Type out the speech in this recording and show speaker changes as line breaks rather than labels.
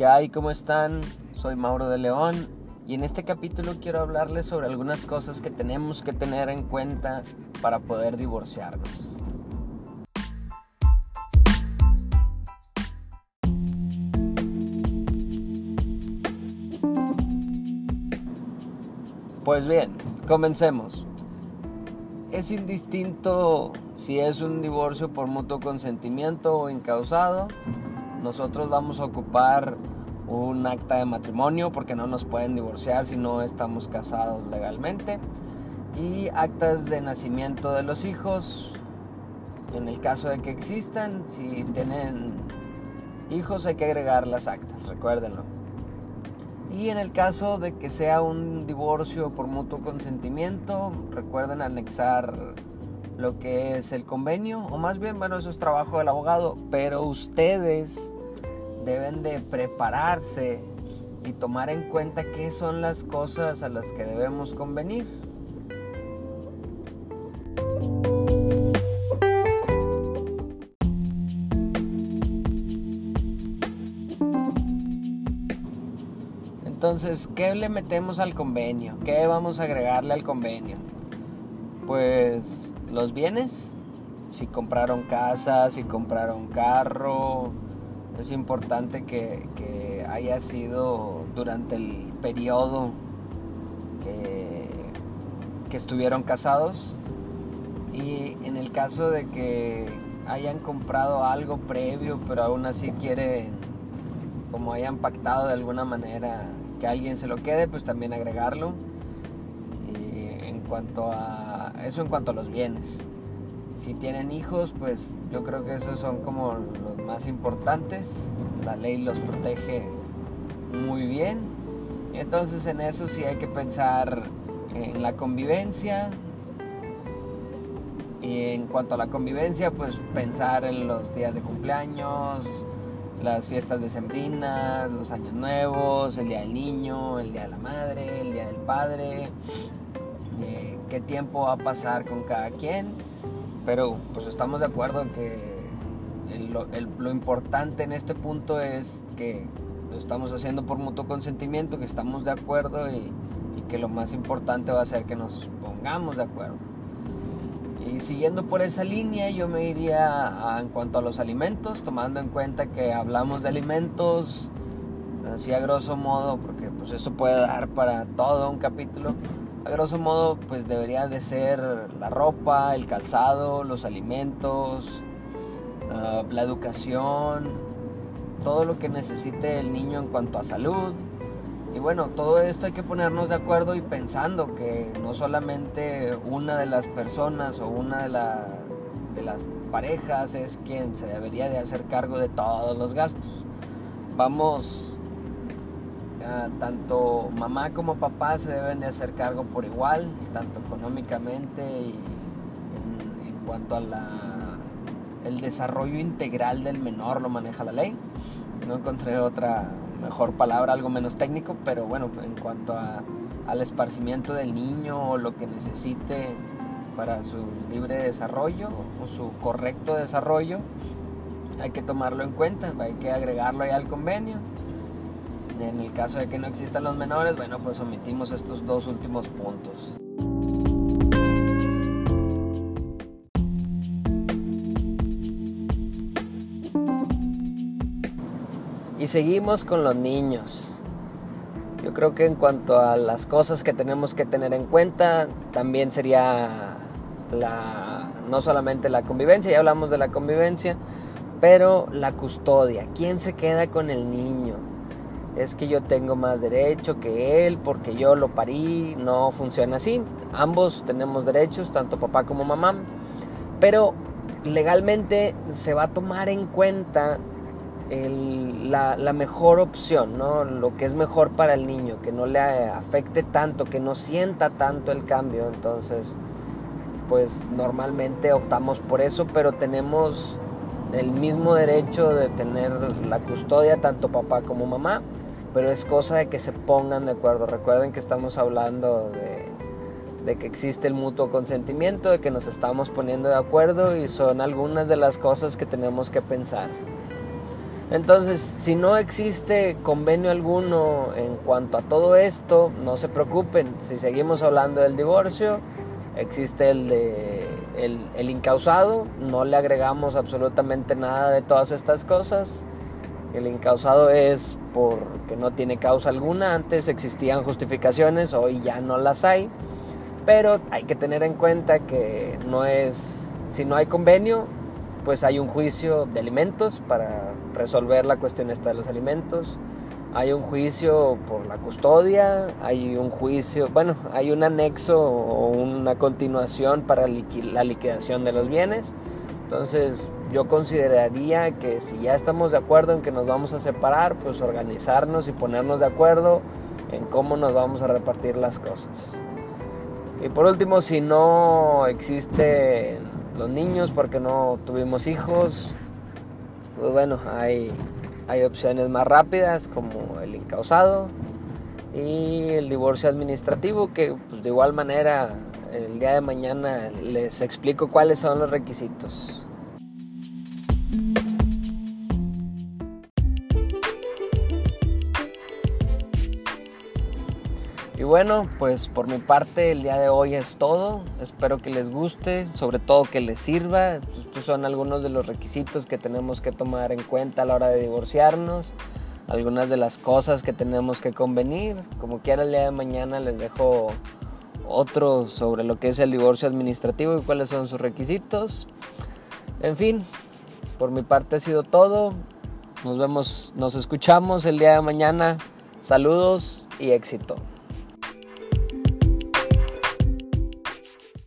¿Qué hay? ¿Cómo están? Soy Mauro de León y en este capítulo quiero hablarles sobre algunas cosas que tenemos que tener en cuenta para poder divorciarnos. Pues bien, comencemos. Es indistinto si es un divorcio por mutuo consentimiento o incausado. Nosotros vamos a ocupar un acta de matrimonio porque no nos pueden divorciar si no estamos casados legalmente. Y actas de nacimiento de los hijos. En el caso de que existan, si tienen hijos hay que agregar las actas, recuérdenlo. Y en el caso de que sea un divorcio por mutuo consentimiento, recuerden anexar lo que es el convenio, o más bien, bueno, eso es trabajo del abogado, pero ustedes deben de prepararse y tomar en cuenta qué son las cosas a las que debemos convenir. Entonces, ¿qué le metemos al convenio? ¿Qué vamos a agregarle al convenio? Pues los bienes, si compraron casa, si compraron carro, es importante que, haya sido durante el periodo que, estuvieron casados y en el caso de que hayan comprado algo previo pero aún así quieren como hayan pactado de alguna manera que alguien se lo quede, pues también agregarlo. Y en cuanto a eso en cuanto a los bienes. Si tienen hijos, pues yo creo que esos son como los más importantes. La ley los protege muy bien. Entonces en eso sí hay que pensar en la convivencia. Y en cuanto a la convivencia, pues pensar en los días de cumpleaños, las fiestas decembrinas, los años nuevos, el día del niño, el día de la madre, el día del padre, eh, qué tiempo va a pasar con cada quien, pero pues estamos de acuerdo que lo importante en este punto es que lo estamos haciendo por mutuo consentimiento, que estamos de acuerdo y que lo más importante va a ser que nos pongamos de acuerdo. Y siguiendo por esa línea, yo me iría en cuanto a los alimentos, tomando en cuenta que hablamos de alimentos, así a grosso modo, porque pues eso puede dar para todo un capítulo. Grosso modo, pues debería de ser la ropa, el calzado, los alimentos, ah, la educación, todo lo que necesite el niño en cuanto a salud, y bueno, todo esto hay que ponernos de acuerdo y pensando que no solamente una de las personas o una de, las parejas es quien se debería de hacer cargo de todos los gastos. Vamos, tanto mamá como papá se deben de hacer cargo por igual, tanto económicamente y en, en cuanto a la, el desarrollo integral del menor lo maneja la ley. No encontré otra, mejor palabra, algo menos técnico, pero bueno, en cuanto a, al esparcimiento del niño o lo que necesite para su libre desarrollo o su correcto desarrollo, hay que tomarlo en cuenta, hay que agregarlo ahí al convenio. En el caso de que no existan los menores, bueno, pues omitimos estos dos últimos puntos. Y seguimos con los niños. Yo creo que en cuanto a las cosas que tenemos que tener en cuenta, también sería la, no solamente la convivencia, ya hablamos de la convivencia, pero la custodia. ¿Quién se queda con el niño? Es que yo tengo más derecho que él porque yo lo parí. No funciona así. Ambos tenemos derechos, tanto papá como mamá. Pero legalmente se va a tomar en cuenta la, mejor opción, ¿no? lo que es mejor para el niño, que no le afecte tanto, que no sienta tanto el cambio. Entonces, pues normalmente optamos por eso, pero tenemos el mismo derecho de tener la custodia, tanto papá como mamá, pero es cosa de que se pongan de acuerdo. Recuerden que estamos hablando de, que existe el mutuo consentimiento, de que nos estamos poniendo de acuerdo y son algunas de las cosas que tenemos que pensar. Entonces, si no existe convenio alguno en cuanto a todo esto, no se preocupen. Si seguimos hablando del divorcio, existe el de el, el incausado, no le agregamos absolutamente nada de todas estas cosas. El incausado es porque no tiene causa alguna, antes existían justificaciones, hoy ya no las hay, pero hay que tener en cuenta que no es, si no hay convenio, pues hay un juicio de alimentos para resolver la cuestión esta de los alimentos. Hay un juicio por la custodia, hay un juicio, bueno, hay un anexo o una continuación para la liquidación de los bienes. Entonces, yo consideraría que si ya estamos de acuerdo en que nos vamos a separar, pues organizarnos y ponernos de acuerdo en cómo nos vamos a repartir las cosas. Y por último, si no existen los niños porque no tuvimos hijos, pues bueno, hay, hay opciones más rápidas como el incausado y el divorcio administrativo que pues, de igual manera el día de mañana les explico cuáles son los requisitos. Y bueno, pues por mi parte el día de hoy es todo. Espero que les guste, sobre todo que les sirva. Estos son algunos de los requisitos que tenemos que tomar en cuenta a la hora de divorciarnos. Algunas de las cosas que tenemos que convenir. Como quiera el día de mañana les dejo otro sobre lo que es el divorcio administrativo y cuáles son sus requisitos. En fin, por mi parte ha sido todo. Nos vemos, nos escuchamos el día de mañana. Saludos y éxito.